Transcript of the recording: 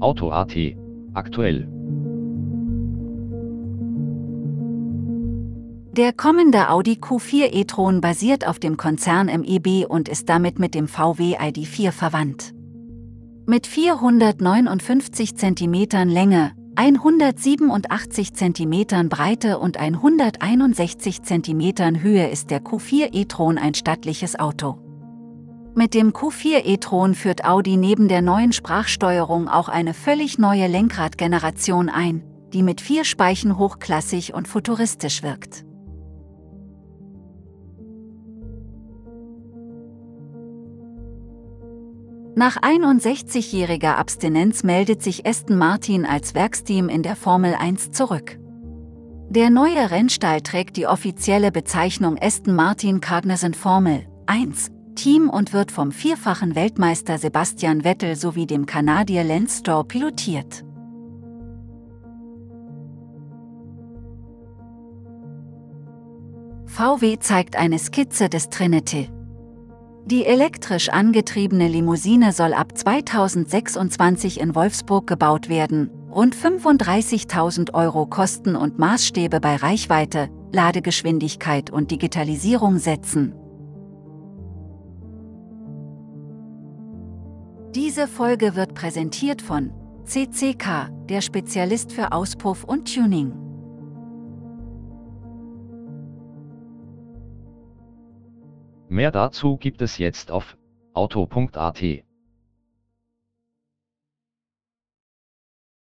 Auto.at aktuell. Der kommende Audi Q4 e-tron basiert auf dem Konzern MEB und ist damit mit dem VW ID4 verwandt. Mit 459 cm Länge, 187 cm Breite und 161 cm Höhe ist der Q4 e-tron ein stattliches Auto. Mit dem Q4 e-tron führt Audi neben der neuen Sprachsteuerung auch eine völlig neue Lenkradgeneration ein, die mit vier Speichen hochklassig und futuristisch wirkt. Nach 61-jähriger Abstinenz meldet sich Aston Martin als Werksteam in der Formel 1 zurück. Der neue Rennstall trägt die offizielle Bezeichnung Aston Martin Cognizant Formel 1 Team und wird vom vierfachen Weltmeister Sebastian Vettel sowie dem Kanadier Lance Stroll pilotiert. VW zeigt eine Skizze des Trinity. Die elektrisch angetriebene Limousine soll ab 2026 in Wolfsburg gebaut werden, rund 35.000 Euro kosten und Maßstäbe bei Reichweite, Ladegeschwindigkeit und Digitalisierung setzen. Diese Folge wird präsentiert von CCK, der Spezialist für Auspuff und Tuning. Mehr dazu gibt es jetzt auf auto.at.